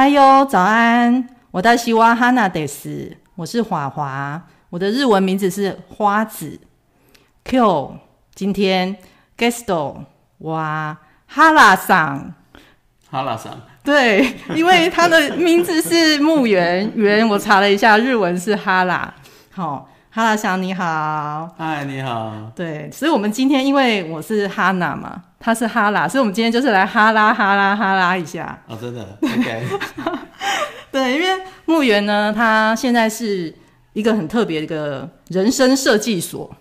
哦嗨哟，早安！我叫西瓦哈娜德斯，我是华华，我的日文名字是花子。Q，今天 Guesto 哇哈拉桑，哈拉桑，对，因为他的名字是木原原，我查了一下，日文是哈拉。好，哈拉桑你好，嗨，你好。对，所以我们今天因为我是哈娜嘛。他是哈拉，所以我们今天就是来哈拉哈拉哈拉一下。哦，真的，OK。对，因为木原呢，他现在是一个很特别的一个人生设计所，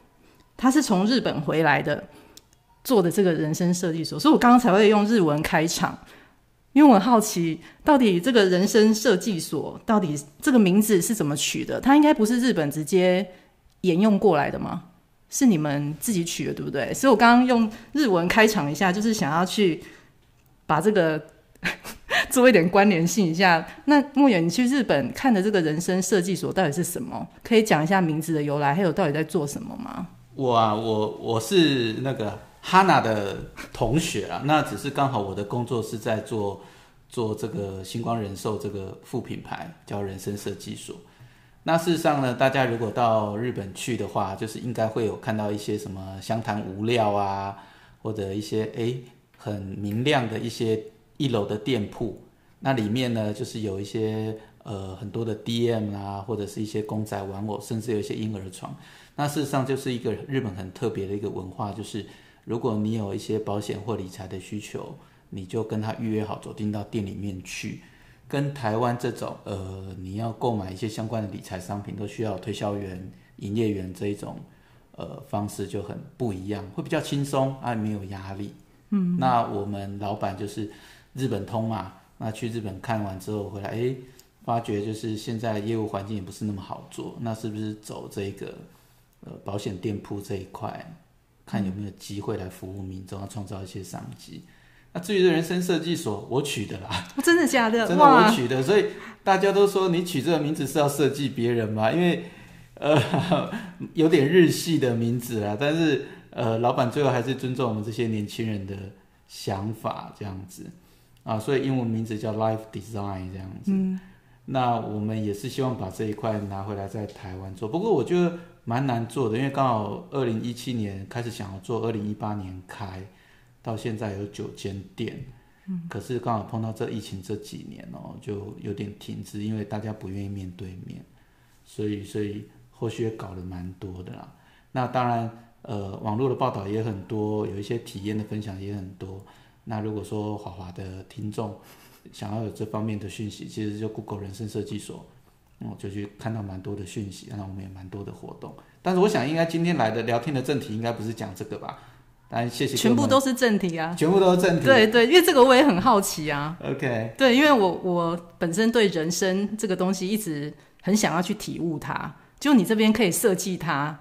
他是从日本回来的做的这个人生设计所，所以我刚刚才会用日文开场，因为我很好奇到底这个人生设计所到底这个名字是怎么取的？它应该不是日本直接沿用过来的吗？是你们自己取的，对不对？所以我刚刚用日文开场一下，就是想要去把这个 做一点关联性一下。那木原，你去日本看的这个人生设计所到底是什么？可以讲一下名字的由来，还有到底在做什么吗？我啊，我我是那个哈娜的同学啊，那只是刚好我的工作是在做做这个星光人寿这个副品牌，叫人生设计所。那事实上呢，大家如果到日本去的话，就是应该会有看到一些什么湘潭无料啊，或者一些诶很明亮的一些一楼的店铺。那里面呢，就是有一些呃很多的 DM 啊，或者是一些公仔玩偶，甚至有一些婴儿床。那事实上就是一个日本很特别的一个文化，就是如果你有一些保险或理财的需求，你就跟他预约好，走进到店里面去。跟台湾这种呃，你要购买一些相关的理财商品，都需要推销员、营业员这一种呃方式就很不一样，会比较轻松啊，没有压力。嗯，那我们老板就是日本通嘛，那去日本看完之后回来，哎，发觉就是现在业务环境也不是那么好做，那是不是走这个呃保险店铺这一块，看有没有机会来服务民众，要创造一些商机。那至于这人生设计所，我取的啦，真的假的？真的我取的，所以大家都说你取这个名字是要设计别人嘛？因为呃 有点日系的名字啦，但是呃老板最后还是尊重我们这些年轻人的想法，这样子啊，所以英文名字叫 Life Design 这样子。嗯，那我们也是希望把这一块拿回来在台湾做，不过我觉得蛮难做的，因为刚好二零一七年开始想要做，二零一八年开。到现在有九间店，嗯，可是刚好碰到这疫情这几年哦，就有点停滞，因为大家不愿意面对面，所以所以后续也搞得蛮多的啦。那当然，呃，网络的报道也很多，有一些体验的分享也很多。那如果说华华的听众想要有这方面的讯息，其实就 Google 人生设计所，我就去看到蛮多的讯息，那我们也蛮多的活动。但是我想，应该今天来的聊天的正题应该不是讲这个吧？来，谢谢。全部都是正题啊！全部都是正题。对对，因为这个我也很好奇啊。OK。对，因为我我本身对人生这个东西一直很想要去体悟它，就你这边可以设计它，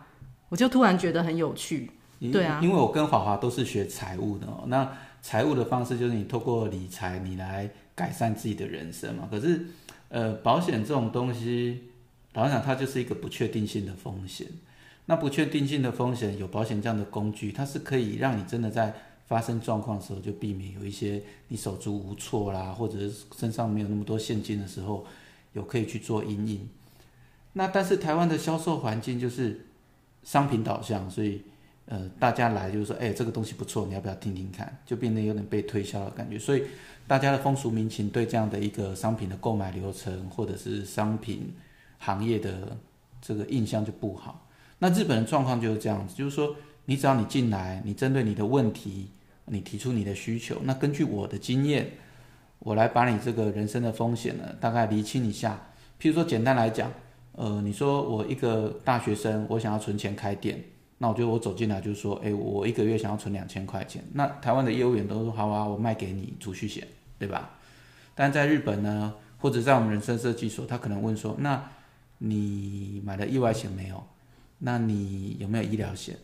我就突然觉得很有趣。对啊，因为我跟华华都是学财务的哦。那财务的方式就是你透过理财，你来改善自己的人生嘛。可是，呃，保险这种东西，老实讲，它就是一个不确定性的风险。那不确定性的风险，有保险这样的工具，它是可以让你真的在发生状况的时候，就避免有一些你手足无措啦，或者是身上没有那么多现金的时候，有可以去做因应。那但是台湾的销售环境就是商品导向，所以呃大家来就是说，哎、这个东西不错，你要不要听听看？就变得有点被推销的感觉。所以大家的风俗民情对这样的一个商品的购买流程，或者是商品行业的这个印象就不好。那日本的状况就是这样子，就是说，你只要你进来，你针对你的问题，你提出你的需求，那根据我的经验，我来把你这个人生的风险呢，大概厘清一下。譬如说，简单来讲，呃，你说我一个大学生，我想要存钱开店，那我觉得我走进来就是说，诶，我一个月想要存两千块钱，那台湾的业务员都说好啊，我卖给你储蓄险，对吧？但在日本呢，或者在我们人生设计所，他可能问说，那你买了意外险没有？那你有没有医疗险？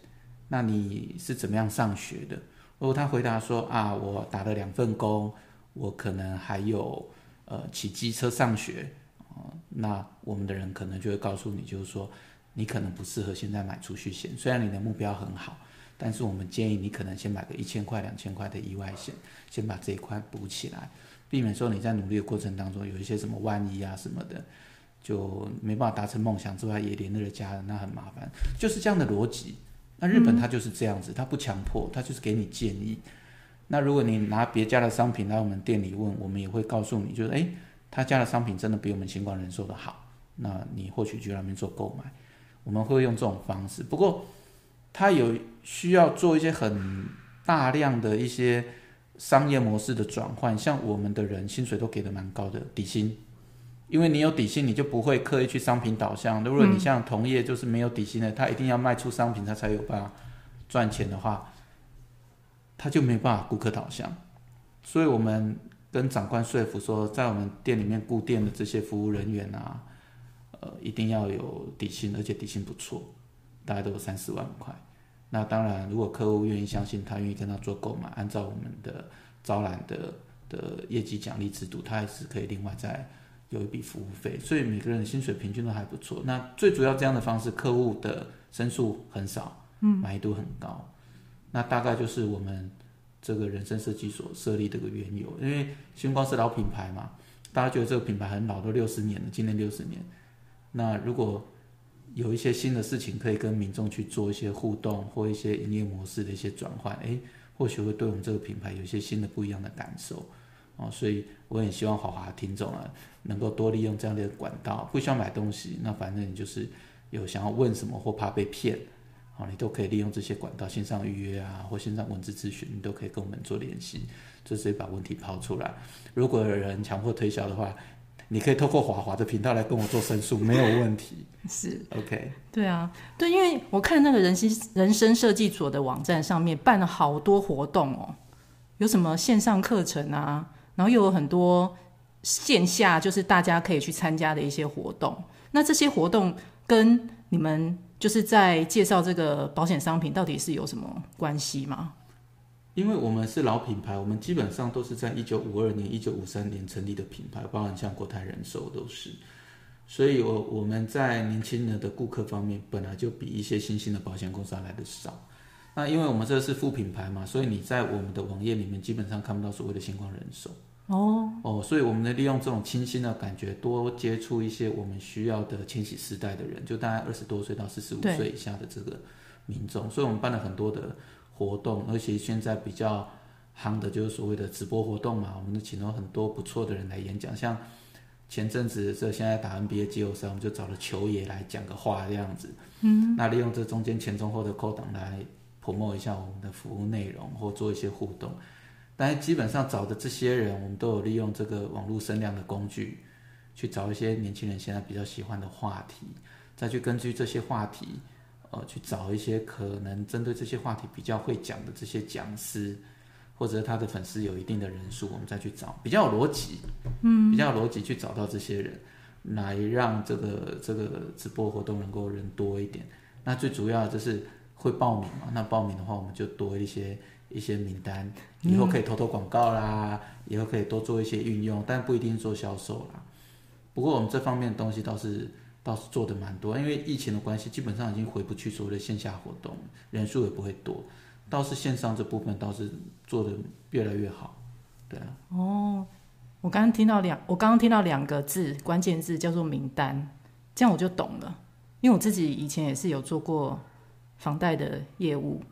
那你是怎么样上学的？如果他回答说啊，我打了两份工，我可能还有呃骑机车上学，呃，那我们的人可能就会告诉你，就是说你可能不适合现在买储蓄险，虽然你的目标很好，但是我们建议你可能先买个一千块、两千块的意外险，先把这一块补起来，避免说你在努力的过程当中有一些什么万一啊什么的，就没办法达成梦想之外，也连累了家人，那很麻烦。就是这样的逻辑。那日本他就是这样子，他不强迫，他就是给你建议。那如果你拿别家的商品来我们店里问，我们也会告诉你，就是诶，他家的商品真的比我们新光人寿的好，那你或许去那边做购买。我们会用这种方式，不过他有需要做一些很大量的一些商业模式的转换，像我们的人薪水都给的蛮高的底薪，因为你有底薪，你就不会刻意去商品导向。如果你像同业就是没有底薪的，他一定要卖出商品，他才有办法赚钱的话，他就没办法顾客导向。所以我们跟长官说服说，在我们店里面顾店的这些服务人员啊。呃，一定要有底薪，而且底薪不错，大概都有三四万块。那当然，如果客户愿意相信他，愿意跟他做购买，按照我们的招揽的的业绩奖励制度，他还是可以另外再有一笔服务费。所以每个人的薪水平均都还不错。那最主要这样的方式，客户的申诉很少，嗯，满意度很高。那大概就是我们这个人生设计所设立这个缘由。因为星光是老品牌嘛，大家觉得这个品牌很老，都六十年了，今年六十年。那如果有一些新的事情可以跟民众去做一些互动，或一些营业模式的一些转换，诶，或许会对我们这个品牌有一些新的不一样的感受哦。所以我很希望华华听众啊，能够多利用这样的管道，不需要买东西，那反正你就是有想要问什么或怕被骗，哦，你都可以利用这些管道，线上预约啊，或线上文字咨询，你都可以跟我们做联系，就直接把问题抛出来。如果有人强迫推销的话，你可以透过华华的频道来跟我做申诉，没有问题。是，OK。对啊，对，因为我看那个人心人生设计所的网站上面办了好多活动哦，有什么线上课程啊，然后又有很多线下，就是大家可以去参加的一些活动。那这些活动跟你们就是在介绍这个保险商品，到底是有什么关系吗？因为我们是老品牌，我们基本上都是在一九五二年、一九五三年成立的品牌，包含像国泰人寿都是，所以我我们在年轻人的顾客方面本来就比一些新兴的保险公司来的少。那因为我们这是副品牌嘛，所以你在我们的网页里面基本上看不到所谓的星光人手哦。哦，所以我们呢利用这种清新的感觉，多接触一些我们需要的千禧世代的人，就大概二十多岁到四十五岁以下的这个民众，所以我们办了很多的。活动，而且现在比较夯的就是所谓的直播活动嘛，我们都请了很多不错的人来演讲，像前阵子这现在打 NBA 季后赛，我们就找了球爷来讲个话这样子，嗯，那利用这中间前中后的扣档来 promote 一下我们的服务内容或做一些互动，但是基本上找的这些人，我们都有利用这个网络声量的工具，去找一些年轻人现在比较喜欢的话题，再去根据这些话题。呃，去找一些可能针对这些话题比较会讲的这些讲师，或者他的粉丝有一定的人数，我们再去找比较有逻辑，嗯，比较有逻辑去找到这些人，来让这个这个直播活动能够人多一点。那最主要就是会报名嘛，那报名的话，我们就多一些一些名单，以后可以投投广告啦，以后可以多做一些运用，但不一定做销售啦。不过我们这方面的东西倒是。倒是做的蛮多，因为疫情的关系，基本上已经回不去所谓的线下活动，人数也不会多，倒是线上这部分倒是做的越来越好，对啊。哦，我刚刚听到两，我刚刚听到两个字，关键字叫做名单，这样我就懂了，因为我自己以前也是有做过房贷的业务，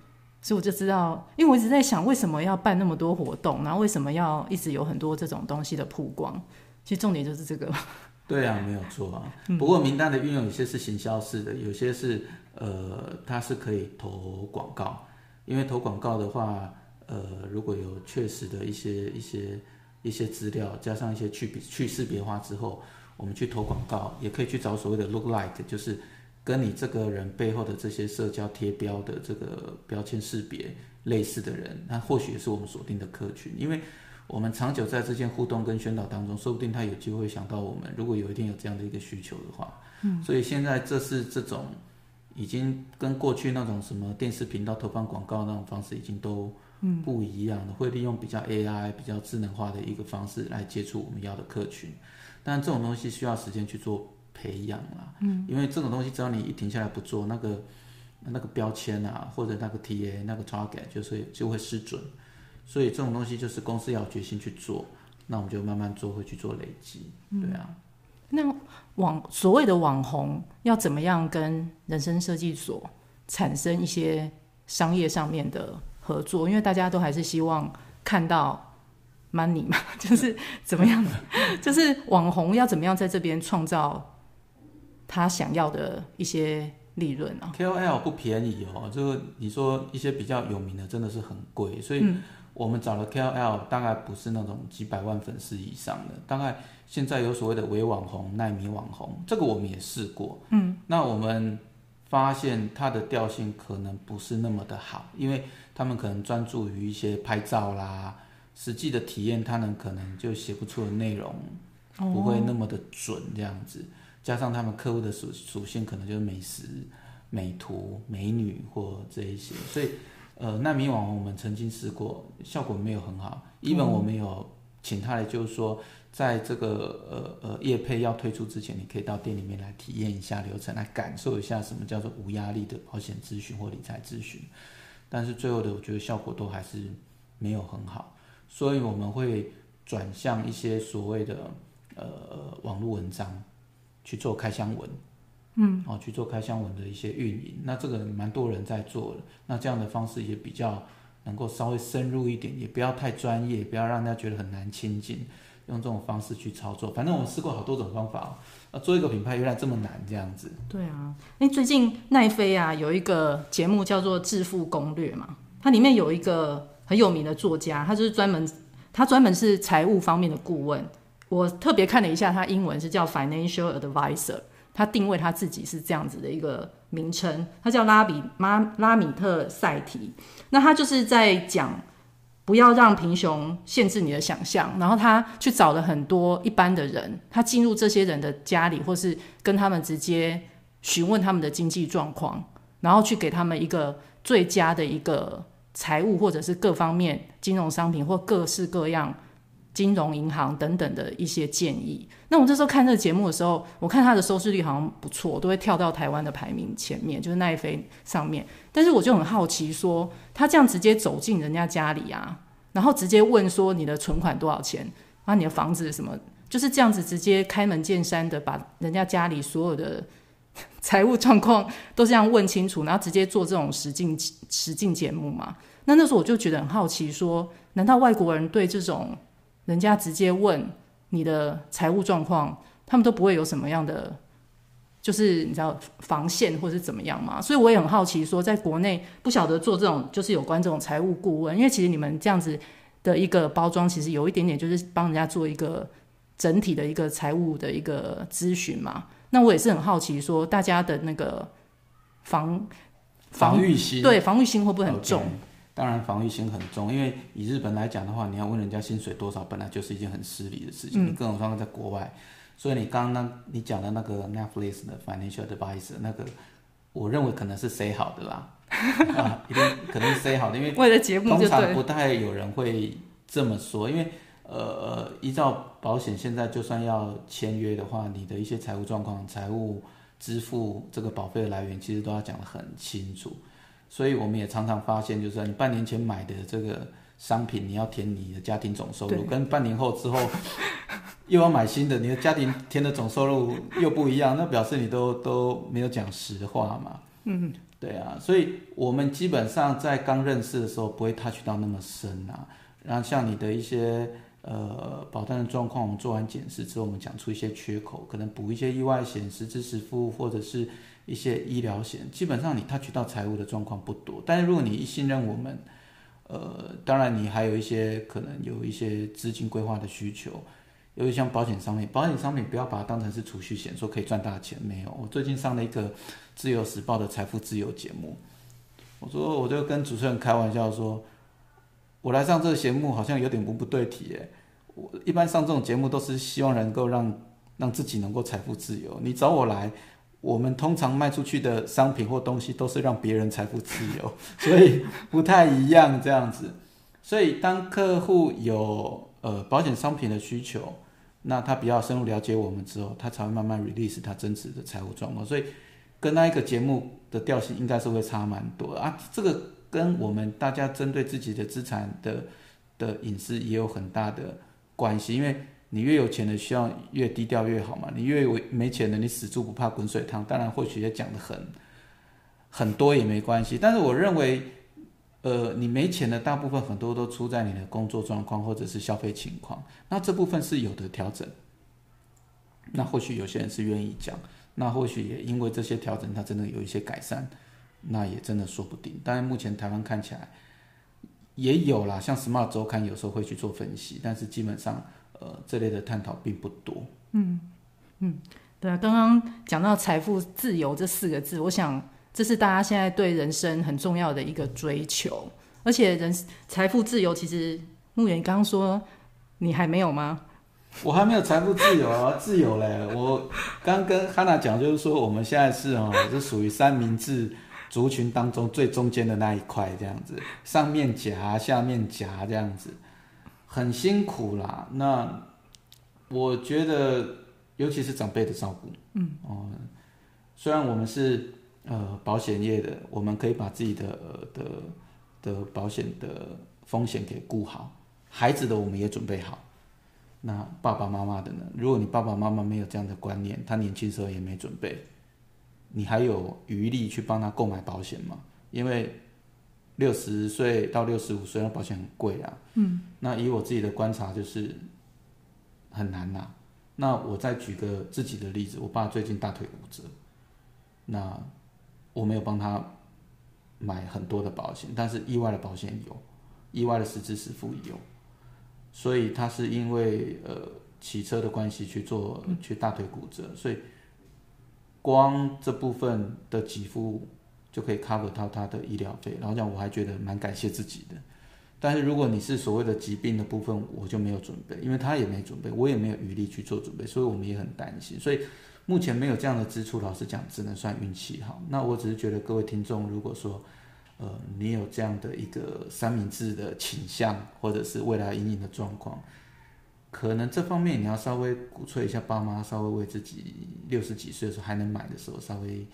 所以我就知道，因为我一直在想，为什么要办那么多活动，然后为什么要一直有很多这种东西的曝光，其实重点就是这个。对啊，没有错啊。不过名单的运用有些是行销式的，有些是呃，它是可以投广告。因为投广告的话，呃，如果有确实的一些一些一些资料，加上一些去去识别化之后，我们去投广告，也可以去找所谓的 look like，就是跟你这个人背后的这些社交贴标的这个标签识别类似的人，那或许也是我们锁定的客群，因为。我们长久在这件互动跟宣导当中，说不定他有机会想到我们。如果有一天有这样的一个需求的话，嗯，所以现在这是这种已经跟过去那种什么电视频道投放广告那种方式已经都不一样了，嗯，会利用比较 AI、比较智能化的一个方式来接触我们要的客群。但这种东西需要时间去做培养啦，嗯，因为这种东西只要你一停下来不做，那个那个标签啊，或者那个 TA 那个 target 就是就会失准。所以这种东西就是公司要有决心去做，那我们就慢慢做，会去做累积，对啊。嗯、那网所谓的网红要怎么样跟人生设计所产生一些商业上面的合作？因为大家都还是希望看到 money 嘛，就是怎么样，就是网红要怎么样在这边创造他想要的一些利润啊？KOL 不便宜哦，就是你说一些比较有名的真的是很贵，所以、嗯。我们找的 KOL 大概不是那种几百万粉丝以上的，大概现在有所谓的伪网红、耐米网红，这个我们也试过。嗯，那我们发现它的调性可能不是那么的好，因为他们可能专注于一些拍照啦，实际的体验他们可能就写不出的内容，不会那么的准这样子。加上他们客户的属属性可能就是美食、美图、美女或这一些，所以。呃，奈米网红我们曾经试过，效果没有很好。even 我们有请他来，就是说，在这个呃呃业配要推出之前，你可以到店里面来体验一下流程，来感受一下什么叫做无压力的保险咨询或理财咨询。但是最后的，我觉得效果都还是没有很好，所以我们会转向一些所谓的呃网络文章去做开箱文。嗯，哦，去做开箱文的一些运营，那这个蛮多人在做的，那这样的方式也比较能够稍微深入一点，也不要太专业，不要让大家觉得很难亲近，用这种方式去操作。反正我们试过好多种方法，啊，做一个品牌原来这么难，这样子。对啊，哎，最近奈飞啊有一个节目叫做《致富攻略》嘛，它里面有一个很有名的作家，他就是专门他专门是财务方面的顾问，我特别看了一下，他英文是叫 Financial Advisor。他定位他自己是这样子的一个名称，他叫拉比拉米特赛提。那他就是在讲不要让贫穷限制你的想象，然后他去找了很多一般的人，他进入这些人的家里，或是跟他们直接询问他们的经济状况，然后去给他们一个最佳的一个财务或者是各方面金融商品或各式各样。金融银行等等的一些建议。那我这时候看这个节目的时候，我看他的收视率好像不错，都会跳到台湾的排名前面，就是奈飞上面。但是我就很好奇说，他这样直接走进人家家里啊，然后直接问说你的存款多少钱啊，你的房子什么，就是这样子直接开门见山的把人家家里所有的 财务状况都这样问清楚，然后直接做这种实境实境节目嘛？那那时候我就觉得很好奇，说难道外国人对这种？人家直接问你的财务状况，他们都不会有什么样的，就是你知道防线或者是怎么样嘛？所以我也很好奇，说在国内不晓得做这种就是有关这种财务顾问，因为其实你们这样子的一个包装，其实有一点点就是帮人家做一个整体的一个财务的一个咨询嘛。那我也是很好奇，说大家的那个防防御心，对防御心会不会很重？Okay. 当然防御心很重，因为以日本来讲的话，你要问人家薪水多少，本来就是一件很失礼的事情。嗯、你更何况在国外，所以你刚刚你讲的那个 Netflix 的 Financial Advisor 那个，我认为可能是 say 好的啦，啊，一定可能是 say 好的，因为为了节目，通常不太有人会这么说，因为呃，依照保险现在就算要签约的话，你的一些财务状况、财务支付这个保费的来源，其实都要讲得很清楚。所以我们也常常发现，就是你半年前买的这个商品，你要填你的家庭总收入，跟半年后之后 又要买新的，你的家庭填的总收入又不一样，那表示你都都没有讲实话嘛。嗯，对啊，所以我们基本上在刚认识的时候不会 touch 到那么深啊。然后像你的一些呃保单的状况，我们做完检视之后，我们讲出一些缺口，可能补一些意外险、实支实付，或者是。一些医疗险，基本上你 touch 到财务的状况不多，但是如果你一信任我们，呃，当然你还有一些可能有一些资金规划的需求，尤其像保险商品，保险商品不要把它当成是储蓄险，说可以赚大钱，没有。我最近上了一个《自由时报》的财富自由节目，我说我就跟主持人开玩笑说，我来上这个节目好像有点文不对题耶，我一般上这种节目都是希望能够让让自己能够财富自由，你找我来。我们通常卖出去的商品或东西都是让别人财富自由，所以不太一样这样子。所以当客户有呃保险商品的需求，那他比较深入了解我们之后，他才会慢慢 release 他真实的财务状况。所以跟那一个节目的调性应该是会差蛮多啊。这个跟我们大家针对自己的资产的的隐私也有很大的关系，因为你越有钱的，需要越低调越好嘛。你越没钱的，你死猪不怕滚水烫。当然，或许也讲得很很多也没关系，但是我认为，呃，你没钱的大部分很多都出在你的工作状况或者是消费情况，那这部分是有的调整。那或许有些人是愿意讲，那或许也因为这些调整，它真的有一些改善，那也真的说不定。当然，目前台湾看起来也有啦，像 Smart 周刊有时候会去做分析，但是基本上，呃，这类的探讨并不多。嗯嗯，对啊，刚刚讲到财富自由这四个字，我想这是大家现在对人生很重要的一个追求，而且人财富自由，其实牧原刚刚说你还没有吗？我还没有财富自由啊，自由嘞！我刚跟哈娜讲，就是说我们现在是哦，是属于三明治族群当中最中间的那一块，这样子，上面夹，下面夹，这样子，很辛苦啦。那我觉得，尤其是长辈的照顾，嗯，哦，虽然我们是呃保险业的，我们可以把自己的的的保险的风险给顾好，孩子的我们也准备好。那爸爸妈妈的呢？如果你爸爸妈妈没有这样的观念，他年轻时候也没准备，你还有余力去帮他购买保险吗？因为六十岁到六十五岁，那保险很贵啊。嗯。那以我自己的观察，就是很难呐、啊。那我再举个自己的例子，我爸最近大腿骨折，那我没有帮他买很多的保险，但是意外的保险有，意外的实支实付有。所以他是因为呃骑车的关系去做去大腿骨折，所以光这部分的给付就可以 cover 到他的医疗费。然后这样我还觉得蛮感谢自己的。但是如果你是所谓的疾病的部分，我就没有准备，因为他也没准备，我也没有余力去做准备，所以我们也很担心。所以目前没有这样的支出，老实讲只能算运气好。那我只是觉得各位听众，如果说。呃，你有这样的一个三明治的倾向，或者是未来阴影的状况，可能这方面你要稍微鼓吹一下爸妈，稍微为自己六十几岁的时候还能买的时候，稍微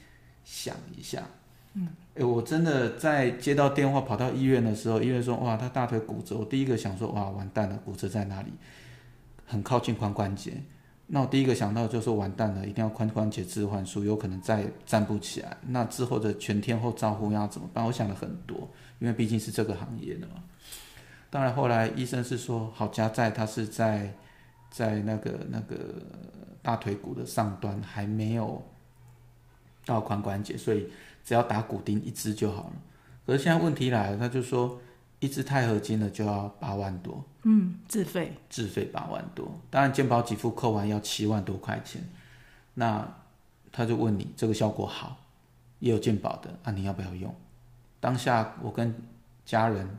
想一下。嗯，哎，我真的在接到电话跑到医院的时候，医院说哇，他大腿骨折，我第一个想说哇，完蛋了，骨折在哪里？很靠近髋关节。那我第一个想到就是完蛋了，一定要髋关节置换术，有可能再站不起来。那之后的全天候照护要怎么办？我想了很多，因为毕竟是这个行业的嘛。当然后来医生是说，好家在他是在在那个那个大腿骨的上端还没有到髋关节，所以只要打骨钉一支就好了。可是现在问题来了，他就说。一支钛合金的就要八万多，嗯，自费，自费八万多，当然健保给付扣完要七万多块钱。那他就问你这个效果好，也有健保的，啊，你要不要用？当下我跟家人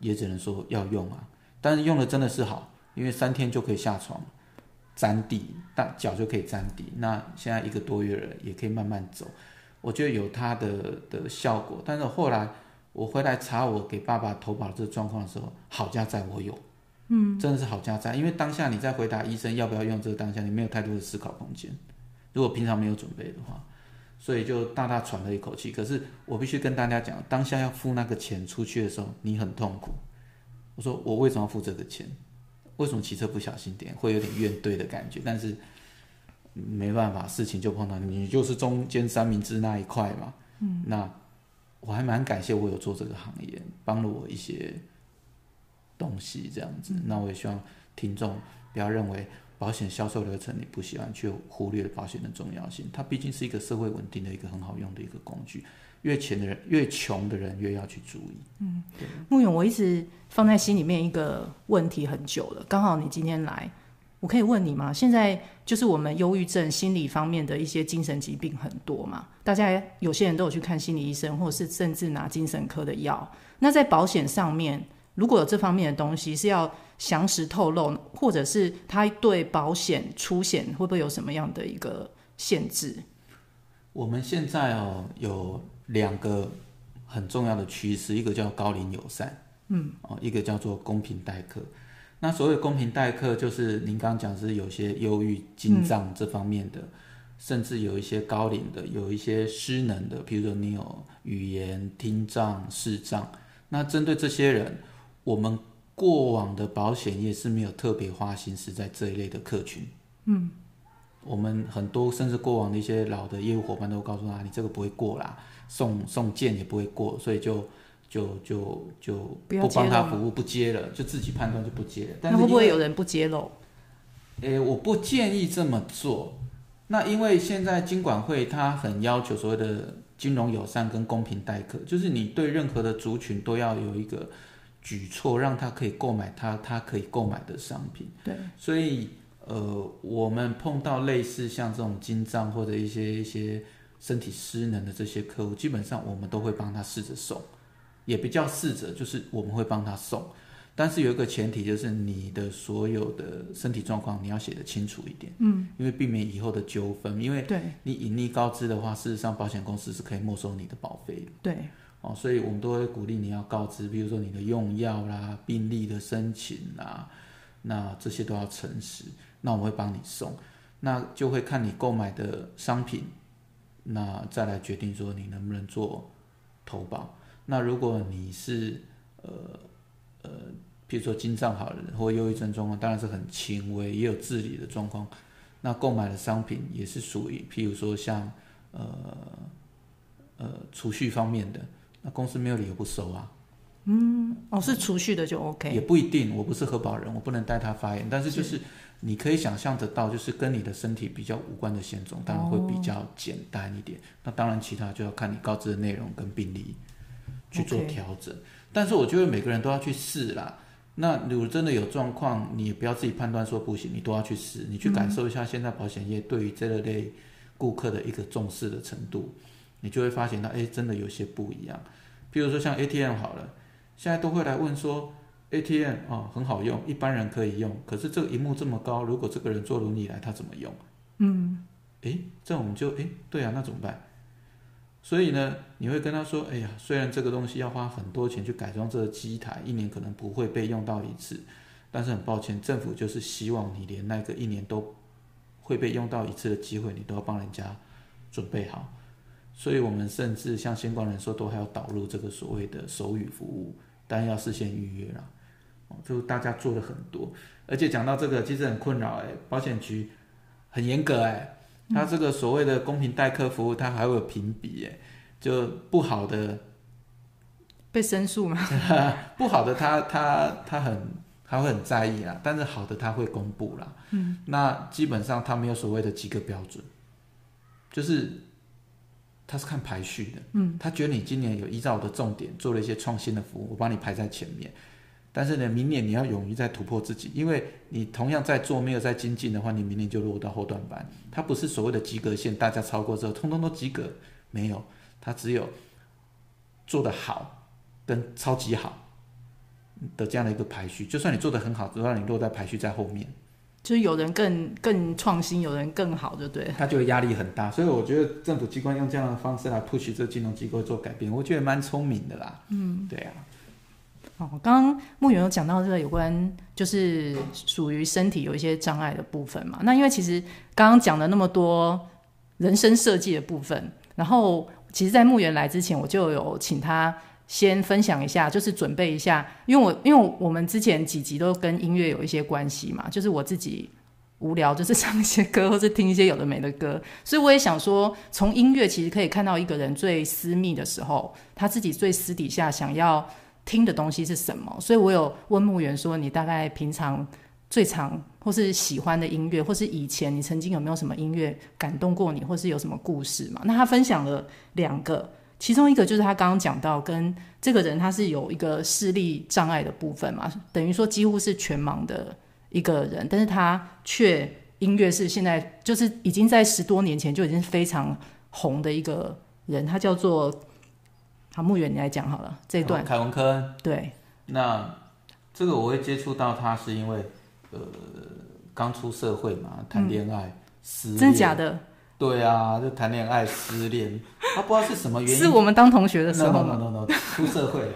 也只能说要用啊，但是用的真的是好，因为三天就可以下床，沾地，大脚就可以沾地。那现在一个多月了，也可以慢慢走，我觉得有它的的效果，但是后来。我回来查我给爸爸投保这个状况的时候，好家在我有，嗯，真的是好家在，因为当下你在回答医生要不要用这个当下，你没有太多的思考空间。如果平常没有准备的话，所以就大大喘了一口气。可是我必须跟大家讲，当下要付那个钱出去的时候，你很痛苦。我说我为什么要付这个钱？为什么骑车不小心点会有点怨怼的感觉？但是没办法，事情就碰到你，你就是中间三明治那一块嘛，嗯，那。我还蛮感谢我有做这个行业，帮了我一些东西，这样子。嗯、那我也希望听众不要认为保险销售流程你不喜欢，却忽略了保险的重要性。它毕竟是一个社会稳定的一个很好用的一个工具。越钱的人，越穷的人越要去注意。嗯，对。牧原，我一直放在心里面一个问题很久了，刚好你今天来。我可以问你吗？现在就是我们忧郁症、心理方面的一些精神疾病很多嘛，大家有些人都有去看心理医生，或者是甚至拿精神科的药。那在保险上面，如果有这方面的东西，是要详实透露，或者是他对保险出险会不会有什么样的一个限制？我们现在哦有两个很重要的趋势，一个叫高龄友善，嗯，哦，一个叫做公平待客。那所谓公平待客，就是您刚刚讲是有些忧郁、精障这方面的，甚至有一些高龄的，有一些失能的，比如说你有语言听障、视障，那针对这些人，我们过往的保险业是没有特别花心思在这一类的客群。嗯，我们很多甚至过往的一些老的业务伙伴都告诉他，你这个不会过啦，送送件也不会过，所以就就就就不帮他服务，不接了，就自己判断就不接了。但是那会不会有人不揭露？诶，我不建议这么做。那因为现在金管会它很要求所谓的金融友善跟公平待客，就是你对任何的族群都要有一个举措，让他可以购买他他可以购买的商品。对，所以呃，我们碰到类似像这种金障或者一些一些身体失能的这些客户，基本上我们都会帮他试着送，也比较试着就是我们会帮他送。但是有一个前提，就是你的所有的身体状况你要写得清楚一点，嗯，因为避免以后的纠纷。因为对你隐匿告知的话，事实上保险公司是可以没收你的保费的，对，哦，所以我们都会鼓励你要告知，比如说你的用药啦、病历的申请啦，那这些都要诚实。那我们会帮你送，那就会看你购买的商品，那再来决定说你能不能做投保。那如果你是呃呃。譬如说精障好的人或忧郁症状况，当然是很轻微，也有自理的状况。那购买的商品也是属于，譬如说像呃呃储蓄方面的，那公司没有理由不收啊。嗯，哦，是储蓄的就 OK。也不一定，我不是核保人，我不能代他发言。但是就是你可以想象得到，就是跟你的身体比较无关的险种，当然会比较简单一点。哦、那当然其他就要看你告知的内容跟病例去做调整。但是我觉得每个人都要去试啦。那如果真的有状况，你也不要自己判断说不行，你都要去试，你去感受一下现在保险业对于这类顾客的一个重视的程度，你就会发现到，哎，真的有些不一样。比如说像 ATM 好了，现在都会来问说，ATM 哦很好用，一般人可以用，可是这个荧幕这么高，如果这个人坐轮椅来，他怎么用？嗯，哎，这我们就哎，对啊，那怎么办？所以呢，你会跟他说：“哎呀，虽然这个东西要花很多钱去改装这个机台，一年可能不会被用到一次，但是很抱歉，政府就是希望你连那个一年都会被用到一次的机会，你都要帮人家准备好。所以我们甚至像相关人说，都还要导入这个所谓的手语服务，但要事先预约了。哦，就大家做了很多，而且讲到这个，其实很困扰哎，保险局很严格哎。”他这个所谓的公平待客服务，他还会有评比，哎，就不好的被申诉吗？不好的他他他很他会很在意啦，但是好的他会公布啦。嗯，那基本上他没有所谓的几个标准，就是他是看排序的。嗯，他觉得你今年有依照我的重点做了一些创新的服务，我帮你排在前面。但是呢，明年你要勇于再突破自己，因为你同样在做，没有在精进的话，你明年就落到后段班。它不是所谓的及格线，大家超过之后，通通都及格，没有，它只有做得好跟超级好的这样的一个排序。就算你做得很好，只要你落在排序在后面，就是有人更更创新，有人更好，就对。他就会压力很大，所以我觉得政府机关用这样的方式来 push 这个金融机构做改变，我觉得蛮聪明的啦。嗯，对啊。哦，刚刚牧原有讲到这个有关，就是属于身体有一些障碍的部分嘛。那因为其实刚刚讲了那么多人生设计的部分，然后其实，在牧原来之前，我就有请他先分享一下，就是准备一下，因为我因为我们之前几集都跟音乐有一些关系嘛，就是我自己无聊就是唱一些歌，或是听一些有的没的歌，所以我也想说，从音乐其实可以看到一个人最私密的时候，他自己最私底下想要。听的东西是什么？所以我有问牧原说：“你大概平常最常或是喜欢的音乐，或是以前你曾经有没有什么音乐感动过你，或是有什么故事嘛？”那他分享了两个，其中一个就是他刚刚讲到，跟这个人他是有一个视力障碍的部分嘛，等于说几乎是全盲的一个人，但是他却音乐是现在就是已经在十多年前就已经非常红的一个人，他叫做。好，木原你来讲好了这一段。凯文科恩。对。那这个我会接触到他，是因为呃刚出社会嘛，谈恋爱、嗯、失恋。真的假的？对啊，就谈恋爱失恋，他不知道是什么原因。是我们当同学的时候 no no no no, no, no 出社会了。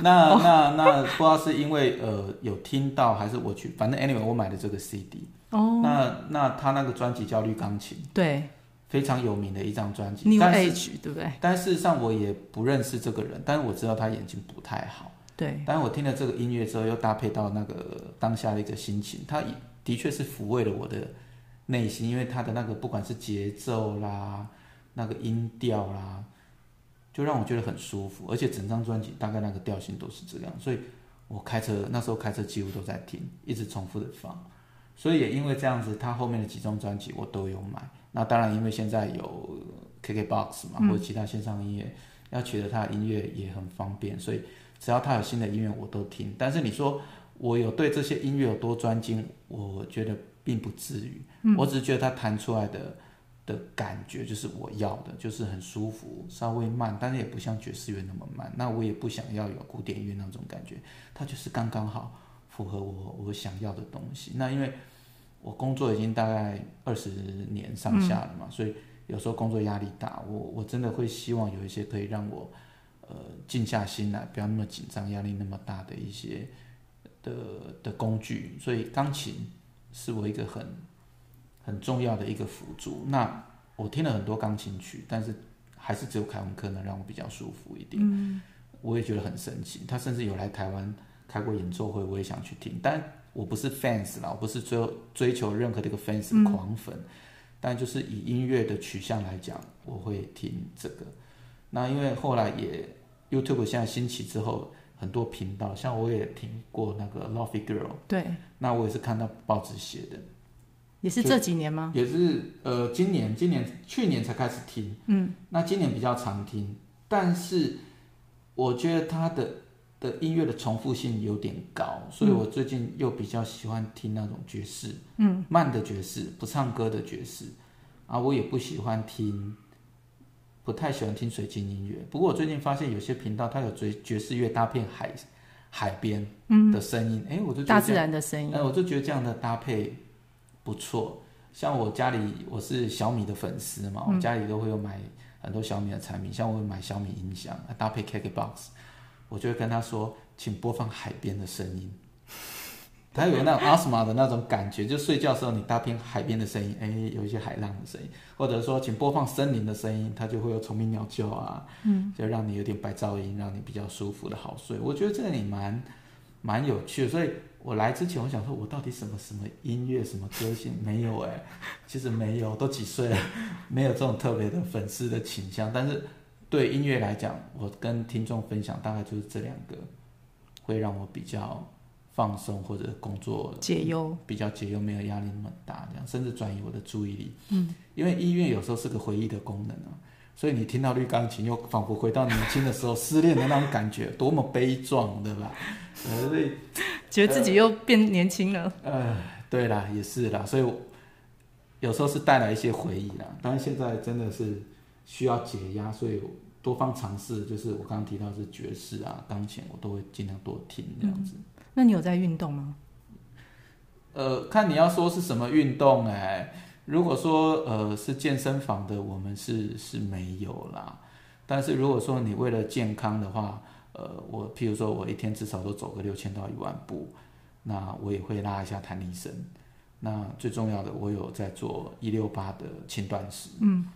那那那不知道是因为呃有听到还是我去，反正 anyway 我买的这个 CD。哦。那那他那个专辑叫《绿钢琴》。对。非常有名的一张专辑，New Age，对不对？但事实上我也不认识这个人，但是我知道他眼睛不太好。对。但是我听了这个音乐之后，又搭配到那个当下的一个心情，他的确是抚慰了我的内心，因为他的那个不管是节奏啦，那个音调啦，就让我觉得很舒服，而且整张专辑大概那个调性都是这样，所以我开车那时候开车几乎都在听，一直重复的放。所以也因为这样子，他后面的几张专辑我都有买。那当然，因为现在有 KKBOX 嘛，或者其他线上音乐，嗯、要取得他的音乐也很方便。所以只要他有新的音乐，我都听。但是你说我有对这些音乐有多专精，我觉得并不至于。嗯、我只是觉得他弹出来的的感觉就是我要的，就是很舒服，稍微慢，但是也不像爵士乐那么慢。那我也不想要有古典乐那种感觉，它就是刚刚好。符合我我想要的东西。那因为我工作已经大概二十年上下了嘛，嗯、所以有时候工作压力大，我我真的会希望有一些可以让我呃静下心来，不要那么紧张、压力那么大的一些的的工具。所以钢琴是我一个很很重要的一个辅助。那我听了很多钢琴曲，但是还是只有凯文科能让我比较舒服一点。嗯、我也觉得很神奇，他甚至有来台湾。开过演奏会，我也想去听，但我不是 fans 啦，我不是追追求任何的一个 fans 狂粉，嗯、但就是以音乐的取向来讲，我会听这个。那因为后来也 YouTube 现在兴起之后，很多频道，像我也听过那个 Lo-Fi Girl，对，那我也是看到报纸写的，也是这几年吗？也是呃，今年今年去年才开始听，嗯，那今年比较常听，但是我觉得他的。的音乐的重复性有点高，所以我最近又比较喜欢听那种爵士，嗯，慢的爵士，不唱歌的爵士，啊，我也不喜欢听，不太喜欢听水晶音乐。不过我最近发现有些频道它有爵爵士乐搭配海海边的声音，哎、嗯，我就觉得大自然的声音，哎，我就觉得这样的搭配不错。像我家里我是小米的粉丝嘛，我家里都会有买很多小米的产品，像我会买小米音响，搭配 KKBOX。我就会跟他说，请播放海边的声音。他有那种阿斯玛的那种感觉，就睡觉的时候你搭配海边的声音，哎，有一些海浪的声音，或者说请播放森林的声音，它就会有虫鸣鸟叫啊，嗯，就让你有点白噪音，让你比较舒服的好睡。我觉得这个你蛮蛮有趣的，所以我来之前我想说，我到底什么什么音乐什么歌星没有哎，其实没有，都几岁了，没有这种特别的粉丝的倾向，但是。对音乐来讲，我跟听众分享大概就是这两个，会让我比较放松或者工作解忧，比较解忧，没有压力那么大，这样甚至转移我的注意力。嗯，因为音乐有时候是个回忆的功能啊，所以你听到绿钢琴，又仿佛回到年轻的时候失恋的那种感觉，多么悲壮，对吧？所以觉得自己又变年轻了。呃，对啦，也是啦，所以有时候是带来一些回忆啦。当然现在真的是。需要解压，所以多方尝试。就是我刚刚提到是爵士啊、钢琴，我都会尽量多听这样子。嗯、那你有在运动吗？呃，看你要说是什么运动哎、欸。如果说呃是健身房的，我们是是没有啦。但是如果说你为了健康的话，呃，我譬如说我一天至少都走个六千到一万步，那我也会拉一下弹力绳。那最重要的，我有在做一六八的轻断食。嗯。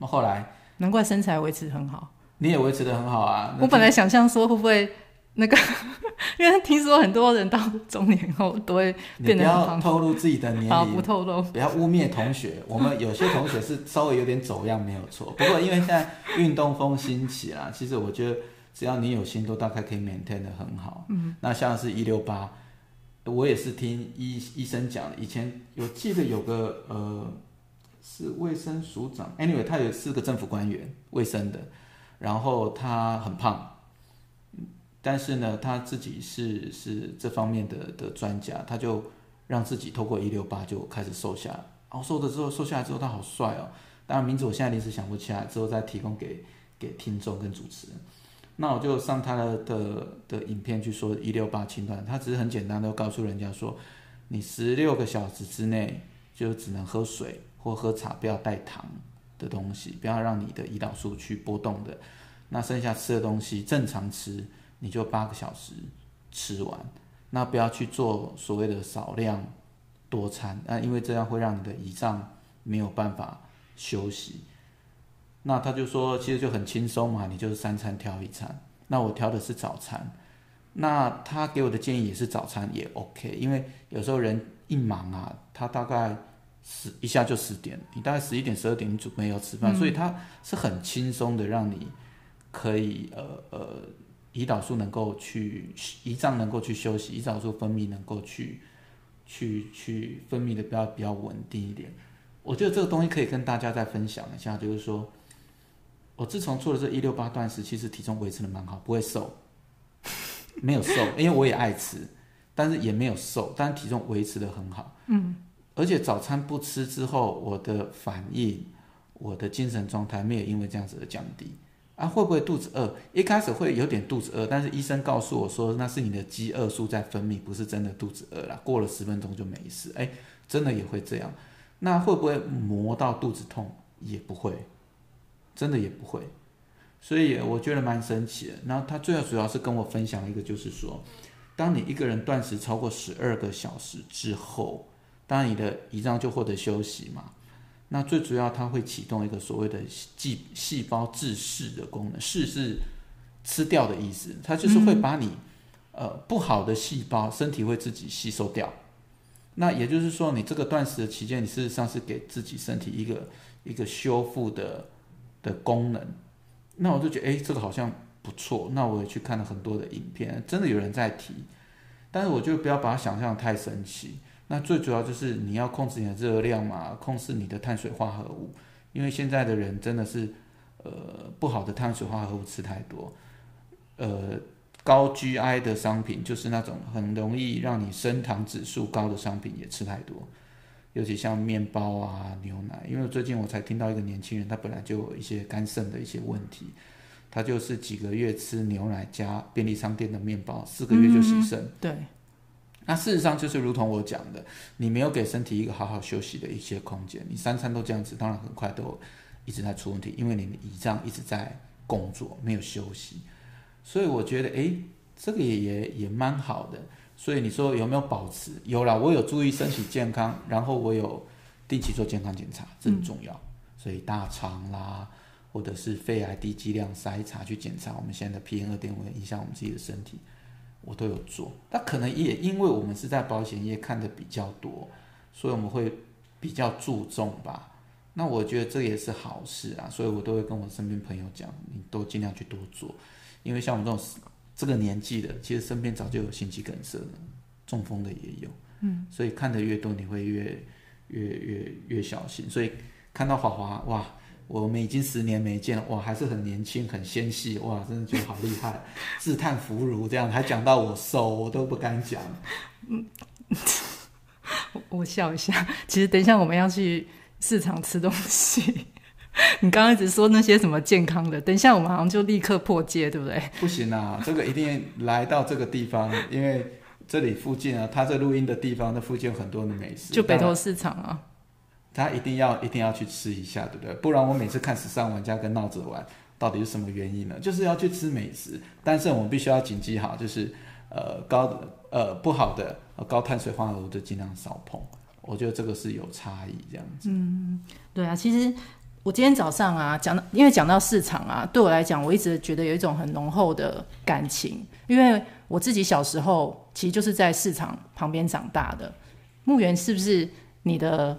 那后来，难怪身材维持很好。你也维持的很好啊！我本来想象说会不会那个，因为听说很多人到中年后都会变得很胖。不要透露自己的年龄，不透露，不要污蔑同学。我们有些同学是稍微有点走样，没有错。不过因为现在运动风兴起啦，其实我觉得只要你有心，都大概可以 maintain 得很好。嗯，那像是一六八，我也是听医医生讲的。以前有记得有个呃。是卫生署长，anyway，他有四个政府官员，卫生的，然后他很胖，但是呢，他自己是是这方面的的专家，他就让自己透过一六八就开始瘦下。来，然后瘦的之后，瘦下来之后他好帅哦，当然名字我现在临时想不起来，之后再提供给给听众跟主持人。那我就上他的的的影片去说一六八轻断，他只是很简单的告诉人家说，你十六个小时之内就只能喝水。或喝茶不要带糖的东西，不要让你的胰岛素去波动的。那剩下吃的东西正常吃，你就八个小时吃完。那不要去做所谓的少量多餐，那因为这样会让你的胰脏没有办法休息。那他就说，其实就很轻松嘛，你就是三餐挑一餐。那我挑的是早餐。那他给我的建议也是早餐也 OK，因为有时候人一忙啊，他大概十一下就十点，你大概十一点十二点你准备要吃饭，嗯、所以它是很轻松的，让你可以呃呃，胰岛素能够去胰脏能够去休息，胰岛素分泌能够去去去分泌的比较比较稳定一点。我觉得这个东西可以跟大家再分享一下，就是说。我自从做了这一六八断食，其实体重维持的蛮好，不会瘦，没有瘦，因为我也爱吃，但是也没有瘦，但体重维持的很好。嗯，而且早餐不吃之后，我的反应、我的精神状态没有因为这样子而降低。啊，会不会肚子饿？一开始会有点肚子饿，但是医生告诉我说那是你的饥饿素在分泌，不是真的肚子饿了。过了十分钟就没事。哎，真的也会这样。那会不会磨到肚子痛？也不会。真的也不会，所以我觉得蛮神奇的。然后他最后主要是跟我分享一个，就是说，当你一个人断食超过十二个小时之后，当然你的胰脏就获得休息嘛。那最主要它会启动一个所谓的细细胞自噬的功能，噬是吃掉的意思，它就是会把你、呃不好的细胞，身体会自己吸收掉。那也就是说，你这个断食的期间，你事实上是给自己身体一个一个修复的。的功能，那我就觉得，哎，这个好像不错。那我也去看了很多的影片，真的有人在提，但是我就不要把它想象太神奇。那最主要就是你要控制你的热量嘛，控制你的碳水化合物，因为现在的人真的是，呃，不好的碳水化合物吃太多，呃，高 GI 的商品就是那种很容易让你升糖指数高的商品也吃太多。尤其像面包啊、牛奶，因为最近我才听到一个年轻人，他本来就有一些肝肾的一些问题，他就是几个月吃牛奶加便利商店的面包，四个月就洗肾。嗯。对，那事实上就是如同我讲的，你没有给身体一个好好休息的一些空间，你三餐都这样子，当然很快都一直在出问题，因为你的胰脏一直在工作，没有休息。所以我觉得，哎，这个也也也蛮好的。所以你说有没有保持？有啦，我有注意身体健康，然后我有定期做健康检查，这很重要。嗯、所以大肠啦，或者是肺癌低剂量筛查去检查我们现在的 PM 二点五影响我们自己的身体，我都有做。那可能也因为我们是在保险业看的比较多，所以我们会比较注重吧。那我觉得这也是好事啊，所以我都会跟我身边朋友讲，你都尽量去多做，因为像我们这种。这个年纪的，其实身边早就有心肌梗塞了，中风的也有，嗯，所以看得越多，你会越越越越小心。所以看到华华，哇，我们已经十年没见了，哇，还是很年轻，很纤细，哇，真的觉得好厉害，自叹弗如这样，还讲到我瘦，我都不敢讲。嗯，我笑一下，其实等一下我们要去市场吃东西。你刚刚一直说那些什么健康的，等一下我们好像就立刻破戒，对不对？不行啊，这个一定来到这个地方，因为这里附近啊，他这录音的地方，那附近有很多的美食，就北投市场啊，他一定要一定要去吃一下，对不对？不然我每次看时尚玩家跟闹着玩，到底是什么原因呢？就是要去吃美食，但是我们必须要谨记好，就是呃高呃不好的高碳水化合物就尽量少碰，我觉得这个是有差异这样子。嗯，对啊，其实。我今天早上啊，讲到，因为讲到市场啊，对我来讲，我一直觉得有一种很浓厚的感情，因为我自己小时候其实就是在市场旁边长大的。墓园是不是你的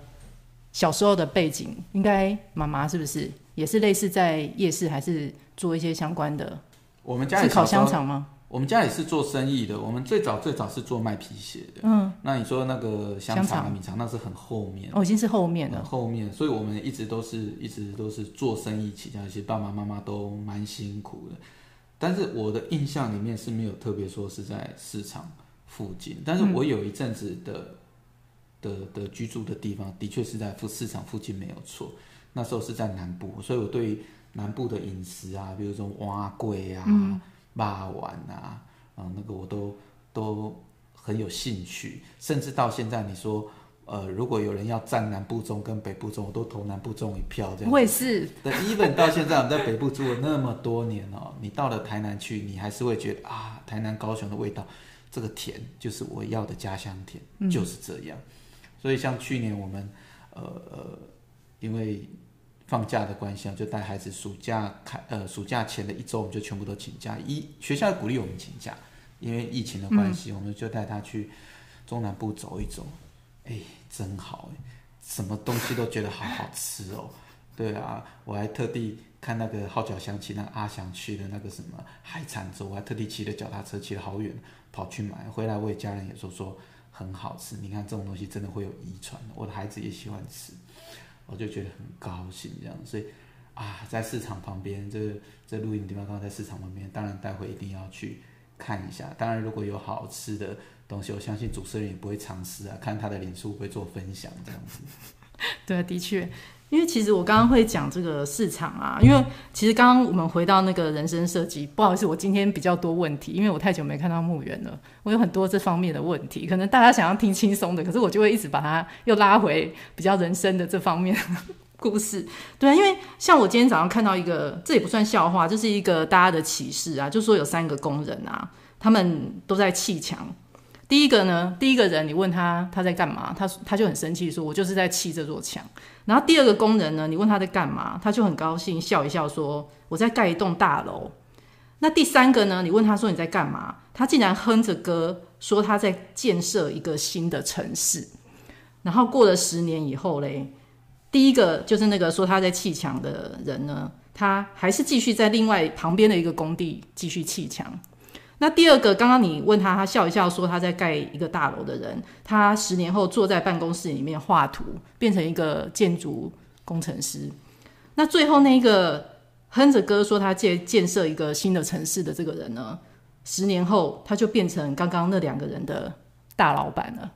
小时候的背景？应该妈妈是不是也是类似在夜市，还是做一些相关的？我们家是烤香肠吗？我们家里是做生意的，我们最早最早是做卖皮鞋的。嗯，那你说那个香肠、肠米肠，那是很后面哦，已经是后面了。后面，所以我们一直都是一直都是做生意起家，其实爸爸妈妈都蛮辛苦的。但是我的印象里面是没有特别说是在市场附近，但是我有一阵子的、嗯、的的居住的地方，的确是在市场附近没有错。那时候是在南部，所以我对南部的饮食啊，比如说蛙粿啊。嗯骂完啊，啊，那个我都都很有兴趣，甚至到现在你说，呃，如果有人要占南部中跟北部中，我都投南部中一票这样。我也是。但 even 到现在我们在北部住了那么多年哦，你到了台南去，你还是会觉得啊，台南高雄的味道，这个甜就是我要的家乡甜，就是这样。嗯、所以像去年我们，呃呃，因为放假的关系啊，就带孩子暑假开呃暑假前的一周，我们就全部都请假。一学校鼓励我们请假，因为疫情的关系，嗯、我们就带他去中南部走一走。哎，真好哎，什么东西都觉得好好吃哦。对啊，我还特地看那个号角响起，那个阿翔去的那个什么海产粥，我还特地骑着脚踏车骑了好远跑去买回来，我也家人也说说很好吃。你看这种东西真的会有遗传，我的孩子也喜欢吃，我就觉得很高兴这样。所以啊，在市场旁边，这这录影地方刚刚在市场旁边，当然待会一定要去看一下。当然如果有好吃的东西，我相信主持人也不会尝试啊，看他的脸书会做分享这样子。对，的确。因为其实我刚刚会讲这个市场啊，因为其实刚刚我们回到那个人生设计，不好意思，我今天比较多问题，因为我太久没看到牧原了，我有很多这方面的问题，可能大家想要听轻松的，可是我就会一直把它又拉回比较人生的这方面故事。对啊，因为像我今天早上看到一个，这也不算笑话，这是一个大家的启示啊，就说有三个工人啊，他们都在砌墙。第一个呢，第一个人你问他他在干嘛，他他就很生气说：“我就是在砌这座墙。”然后第二个工人呢，你问他在干嘛，他就很高兴笑一笑说：“我在盖一栋大楼。”那第三个呢，你问他说你在干嘛，他竟然哼着歌说他在建设一个新的城市。然后过了十年以后嘞，第一个就是那个说他在砌墙的人呢，他还是继续在另外旁边的一个工地继续砌墙。那第二个，刚刚你问他，他笑一笑说他在盖一个大楼的人，他十年后坐在办公室里面画图，变成一个建筑工程师。那最后那个哼着歌说他建建设一个新的城市的这个人呢，十年后他就变成刚刚那两个人的大老板了。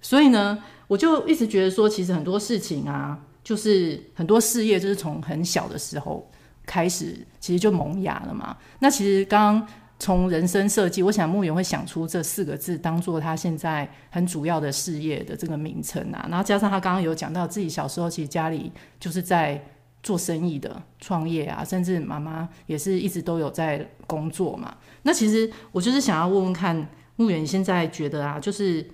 所以呢，我就一直觉得说，其实很多事情啊，就是很多事业就是从很小的时候开始，其实就萌芽了嘛。那其实刚刚。从人生设计，我想牧原会想出这四个字当做他现在很主要的事业的这个名称啊。然后加上他刚刚有讲到自己小时候其实家里就是在做生意的创业啊，甚至妈妈也是一直都有在工作嘛。那其实我就是想要问问看牧原，现在觉得啊，就是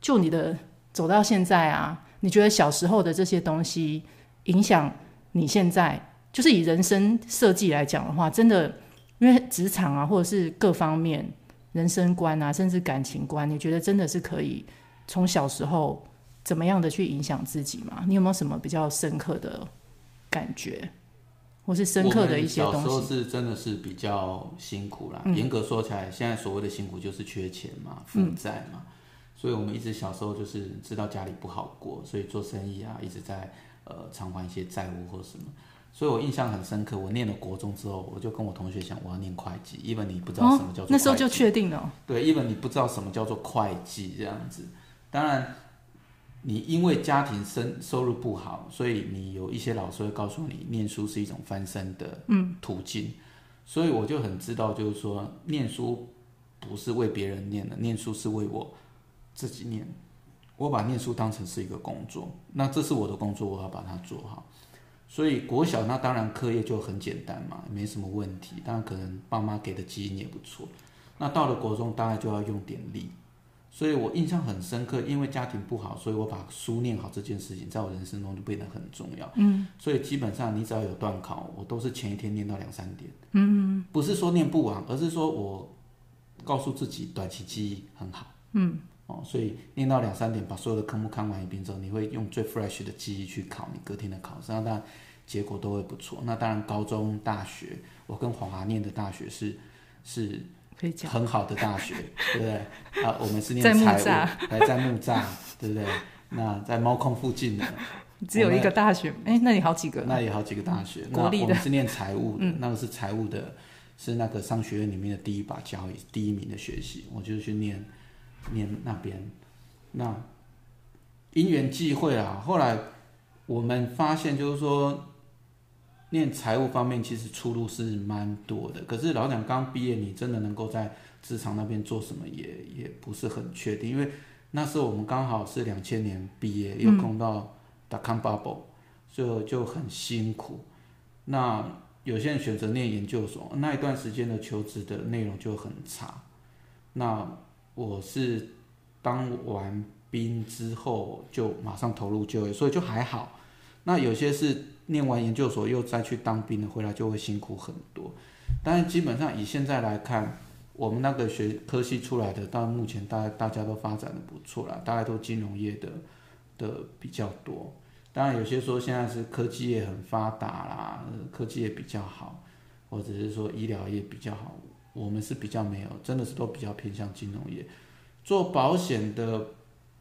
就你的走到现在啊，你觉得小时候的这些东西影响你现在，就是以人生设计来讲的话，真的？因为职场啊，或者是各方面人生观啊，甚至感情观，你觉得真的是可以从小时候怎么样的去影响自己吗？你有没有什么比较深刻的感觉，或是深刻的一些东西？小时候是真的是比较辛苦啦。严、嗯、格说起来，现在所谓的辛苦就是缺钱嘛、负债嘛、嗯。所以我们一直小时候就是知道家里不好过，所以做生意啊，一直在呃偿还一些债务或什么。所以我印象很深刻。我念了国中之后，我就跟我同学讲，我要念会计。因为你不知道什么叫做会计，哦，那时候就确定了。对，因为你不知道什么叫做会计这样子。当然，你因为家庭生收入不好，所以你有一些老师会告诉你，念书是一种翻身的途径。嗯。所以我就很知道，就是说，念书不是为别人念的，念书是为我自己念。我把念书当成是一个工作，那这是我的工作，我要把它做好。所以国小那当然课业就很简单嘛，没什么问题。当然可能爸妈给的基因也不错。那到了国中大概就要用点力。所以我印象很深刻，因为家庭不好，所以我把书念好这件事情，在我人生中就变得很重要。嗯。所以基本上你只要有段考，我都是前一天念到两三点。嗯。不是说念不完，而是说我告诉自己短期记忆很好。嗯。哦，所以念到两三点，把所有的科目看完一遍之后，你会用最 fresh 的记忆去考你隔天的考试，那当然结果都会不错。那当然，高中、大学，我跟黄华念的大学是是很好的大学，对不对？啊，我们是念财务，还在木栅，对不对？那在猫空附近的，只有一个大学，哎，那里好几个，那也好几个大学。国立的，我们是念财务的，那个是财务的，是那个商学院里面的第一把交椅，第一名的学习，我就去念。念那边，那因缘际会啊，后来我们发现，就是说，念财务方面其实出路是蛮多的。可是老蒋刚毕业，你真的能够在职场那边做什么，也也不是很确定。因为那时候我们刚好是两千年毕业，又碰到 d o c o bubble，就就很辛苦。那有些人选择念研究所，那一段时间的求职的内容就很差。那我是当完兵之后就马上投入就业，所以就还好。那有些是念完研究所又再去当兵的，回来就会辛苦很多。但是基本上以现在来看，我们那个学科系出来的，到目前大大家都发展的不错啦，大概都金融业的的比较多。当然有些说现在是科技业很发达啦，科技业比较好，或者是说医疗业比较好。我们是比较没有，真的是都比较偏向金融业。做保险的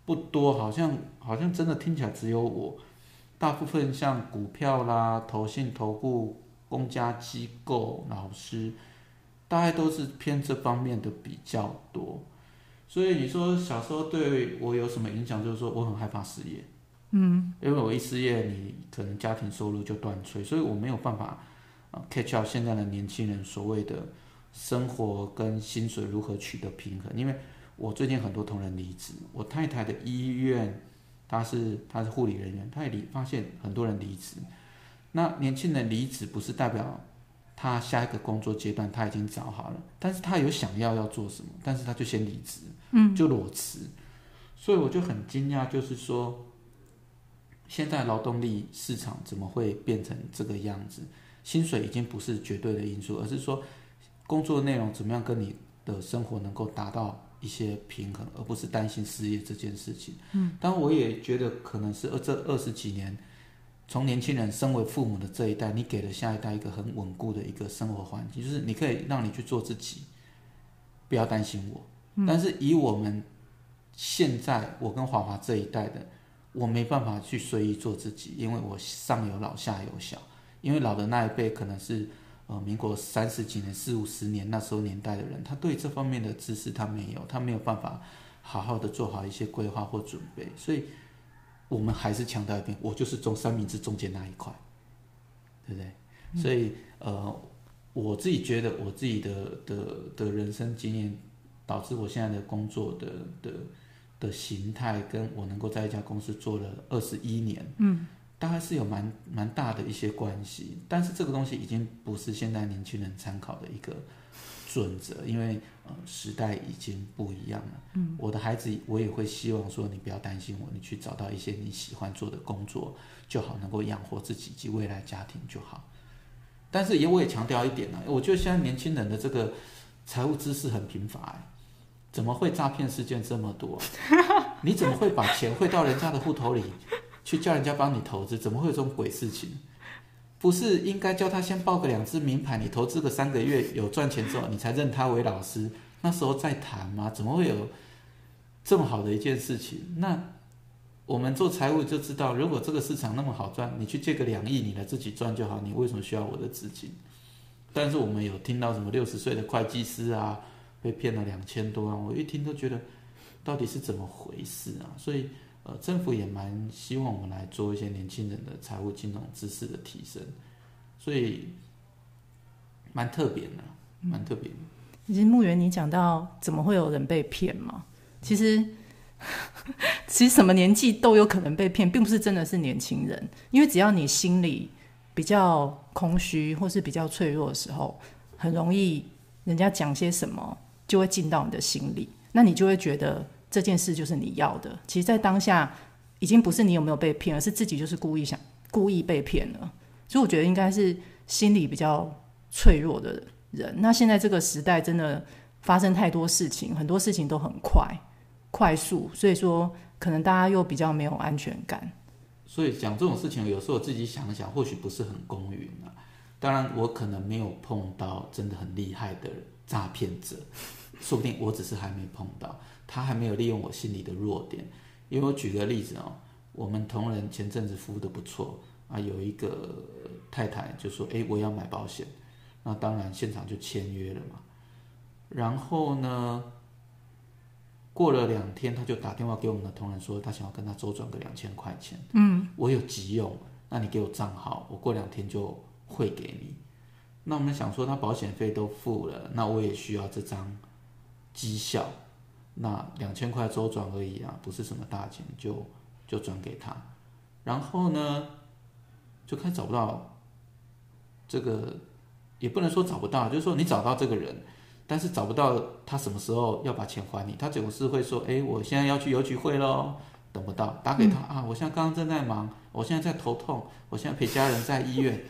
不多，好像好像真的听起来只有我。大部分像股票啦、投信、投顾、公家机构、老师，大概都是偏这方面的比较多。所以你说小时候对我有什么影响？就是说我很害怕失业，嗯，因为我一失业，你可能家庭收入就断炊，所以我没有办法啊 catch up 现在的年轻人所谓的生活跟薪水如何取得平衡。因为我最近很多同仁离职，我太太的医院。她是她是护理人员，她也离发现很多人离职。那年轻人离职不是代表他下一个工作阶段他已经找好了，但是他有想要要做什么，但是他就先离职，嗯，就裸辞。所以我就很惊讶，就是说现在劳动力市场怎么会变成这个样子？薪水已经不是绝对的因素，而是说工作内容怎么样跟你的生活能够达到。一些平衡，而不是担心失业这件事情。嗯，但我也觉得可能是这二十几年，从年轻人身为父母的这一代，你给了下一代一个很稳固的一个生活环境，就是你可以让你去做自己，不要担心我。嗯，但是以我们现在我跟华华这一代的，我没办法去随意做自己，因为我上有老下有小，因为老的那一辈可能是。呃，民国三十几年、四五十年那时候年代的人，他对这方面的知识他没有，他没有办法好好的做好一些规划或准备，所以我们还是强调一遍，我就是中三明治中间那一块，对不对？所以呃，我自己觉得我自己的的的人生经验，导致我现在的工作的的的形态，跟我能够在一家公司做了二十一年，嗯。大概是有蛮蛮大的一些关系，但是这个东西已经不是现在年轻人参考的一个准则，因为呃时代已经不一样了。嗯，我的孩子我也会希望说，你不要担心我，你去找到一些你喜欢做的工作就好，能够养活自己及未来家庭就好。但是也我也强调一点呢，我觉得现在年轻人的这个财务知识很贫乏，哎，怎么会诈骗事件这么多？你怎么会把钱汇到人家的户头里？去叫人家帮你投资，怎么会有这种鬼事情？不是应该叫他先报个两只名牌，你投资个三个月有赚钱之后，你才认他为老师，那时候再谈吗？怎么会有这么好的一件事情？那我们做财务就知道，如果这个市场那么好赚，你去借个两亿，你来自己赚就好，你为什么需要我的资金？但是我们有听到什么六十岁的会计师啊，被骗了两千多万，我一听都觉得到底是怎么回事啊？所以。呃，政府也蛮希望我们来做一些年轻人的财务金融知识的提升，所以蛮特别的，蛮特别的。其实牧原，你讲到怎么会有人被骗嘛？其实，其实什么年纪都有可能被骗，并不是真的是年轻人，因为只要你心里比较空虚或是比较脆弱的时候，很容易人家讲些什么就会进到你的心里，那你就会觉得。这件事就是你要的，其实，在当下已经不是你有没有被骗，而是自己就是故意想故意被骗了。所以，我觉得应该是心理比较脆弱的人。那现在这个时代真的发生太多事情，很多事情都很快、快速，所以说可能大家又比较没有安全感。所以讲这种事情，有时候自己想想，或许不是很公允啊。当然，我可能没有碰到真的很厉害的诈骗者，说不定我只是还没碰到。他还没有利用我心里的弱点，因为我举个例子哦，我们同仁前阵子服务的不错啊，有一个太太就说：“诶，我要买保险。”那当然现场就签约了嘛。然后呢，过了两天，他就打电话给我们的同仁说，他想要跟他周转个两千块钱。嗯，我有急用，那你给我账号，我过两天就汇给你。那我们想说，他保险费都付了，那我也需要这张绩效。那两千块周转而已啊，不是什么大钱，就就转给他，然后呢，就开始找不到这个，也不能说找不到，就是说你找到这个人，但是找不到他什么时候要把钱还你，他总是会说，哎，我现在要去邮局汇喽，等不到，打给他、嗯、啊，我现在刚刚正在忙，我现在在头痛，我现在陪家人在医院。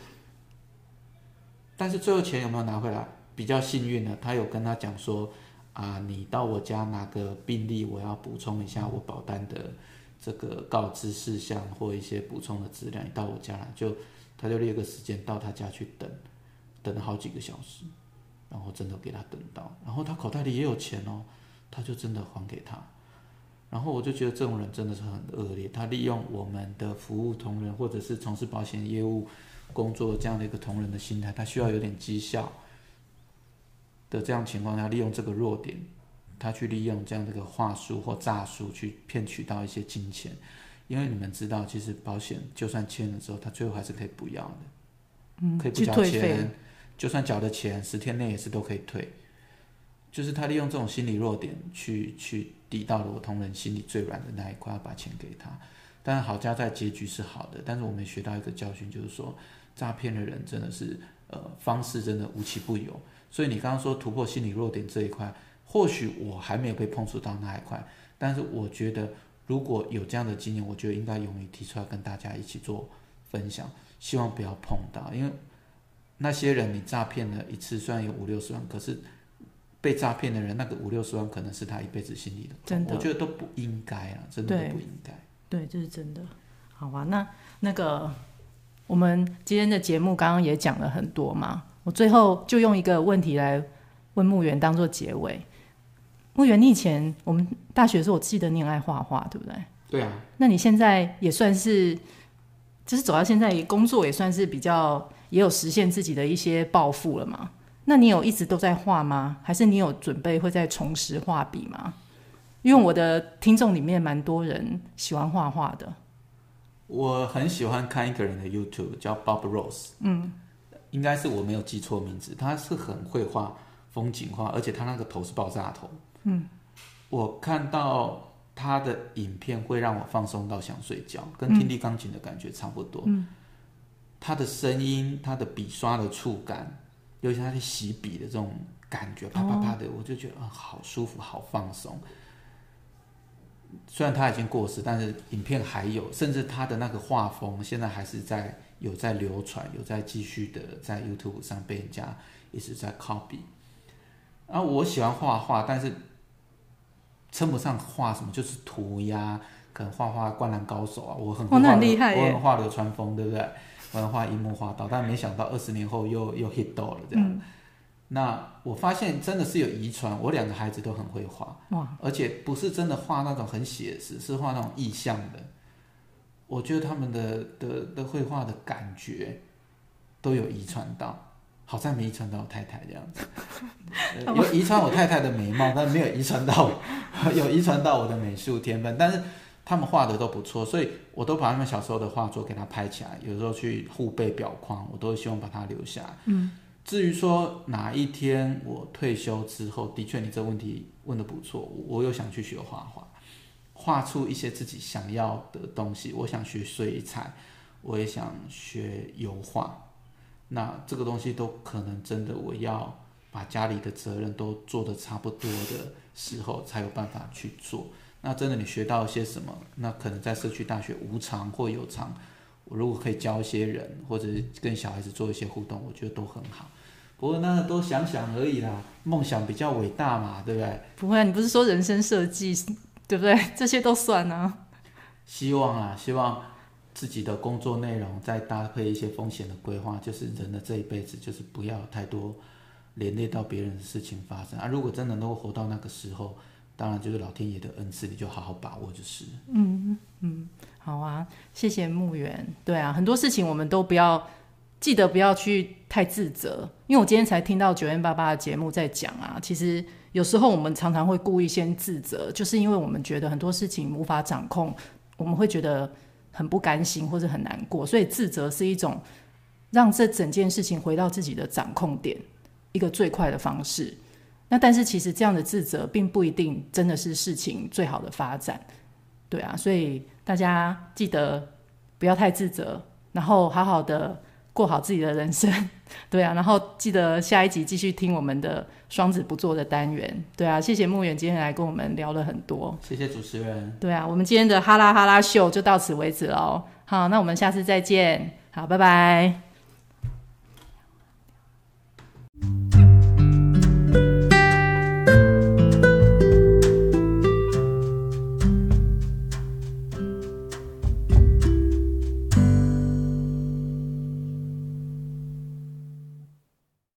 但是最后钱有没有拿回来？比较幸运的，他有跟他讲说啊，你到我家拿个病历，我要补充一下我保单的这个告知事项或一些补充的资料，你到我家来就，他就列个时间到他家去等，等了好几个小时，然后真的给他等到，然后他口袋里也有钱哦，他就真的还给他。然后我就觉得这种人真的是很恶劣，他利用我们的服务同仁或者是从事保险业务工作这样的一个同仁的心态，他需要有点绩效的这样情况下，利用这个弱点，他去利用这样的一个话术或诈术去骗取到一些金钱。因为你们知道，其实保险就算签了之后，他最后还是可以不要的，嗯，可以不交钱，就算缴的钱，十天内也是都可以退。就是他利用这种心理弱点去去抵到了我同仁心里最软的那一块，要把钱给他。但是好家在结局是好的，但是我们学到一个教训，就是说诈骗的人真的是呃方式真的无奇不有。所以你刚刚说突破心理弱点这一块，或许我还没有被碰触到那一块，但是我觉得如果有这样的经验，我觉得应该勇于提出来跟大家一起做分享，希望不要碰到，因为那些人你诈骗了一次，虽然有五六十万，可是。被诈骗的人，那个五六十万可能是他一辈子心里的，真的，我觉得都不应该啊，真的都不应该。对，这、就是真的。好吧，那那个我们今天的节目刚刚也讲了很多嘛，我最后就用一个问题来问牧原当做结尾。牧原，你以前我们大学的时候，我记得你很爱画画，对不对？对啊。那你现在也算是，就是走到现在工作也算是比较也有实现自己的一些抱负了嘛？那你有一直都在画吗？还是你有准备会再重拾画笔吗？因为我的听众里面蛮多人喜欢画画的。我很喜欢看一个人的 YouTube，叫 Bob Rose。嗯，应该是我没有记错名字。他是很会画风景画，而且他那个头是爆炸头。嗯，我看到他的影片会让我放松到想睡觉，跟听力钢琴的感觉差不多。嗯，他的声音，他的笔刷的触感。尤其他在洗笔的这种感觉，啪啪啪的，我就觉得啊，好舒服，好放松。虽然他已经过世，但是影片还有，甚至他的那个画风现在还是在有在流传，有在继续的在 YouTube 上被人家一直在 copy。啊，我喜欢画画，但是称不上画什么，就是涂鸦，可能画画灌篮高手啊，我很会画，我很厉害，我很画流川枫，对不对？我很画樱木花道，但没想到二十年后又又 hit 到了这样。嗯、那我发现真的是有遗传，我两个孩子都很会画，哇而且不是真的画那种很写实，是画那种意象的。我觉得他们的的的绘画的感觉都有遗传到，好在没遗传到我太太这样子。呃、有遗传我太太的美貌，但没有遗传到 有遗传到我的美术天分，但是。他们画的都不错，所以我都把他们小时候的画作给他拍起来，有时候去互背裱框，我都希望把它留下来。嗯，至于说哪一天我退休之后，的确你这问题问的不错，我又想去学画画，画出一些自己想要的东西。我想学水彩，我也想学油画。那这个东西都可能真的，我要把家里的责任都做得差不多的时候，才有办法去做。那真的，你学到一些什么？那可能在社区大学无偿或有偿，我如果可以教一些人，或者跟小孩子做一些互动，我觉得都很好。不过那都想想而已啦，梦想比较伟大嘛，对不对？不会啊，你不是说人生设计，对不对？这些都算啊。希望啊，希望自己的工作内容再搭配一些风险的规划，就是人的这一辈子，就是不要太多连累到别人的事情发生啊。如果真的能够活到那个时候。当然，就是老天爷的恩赐，你就好好把握就是。嗯嗯，好啊，谢谢牧原。对啊，很多事情我们都不要记得不要去太自责，因为我今天才听到九零八八的节目在讲啊，其实有时候我们常常会故意先自责，就是因为我们觉得很多事情无法掌控，我们会觉得很不甘心或者很难过，所以自责是一种让这整件事情回到自己的掌控点一个最快的方式。那但是其实这样的自责并不一定真的是事情最好的发展，对啊，所以大家记得不要太自责，然后好好的过好自己的人生。对啊，然后记得下一集继续听我们的双子不做的单元。对啊，谢谢牧原今天来跟我们聊了很多。谢谢主持人。对啊，我们今天的哈拉哈拉秀就到此为止喽。好，那我们下次再见。好，拜拜。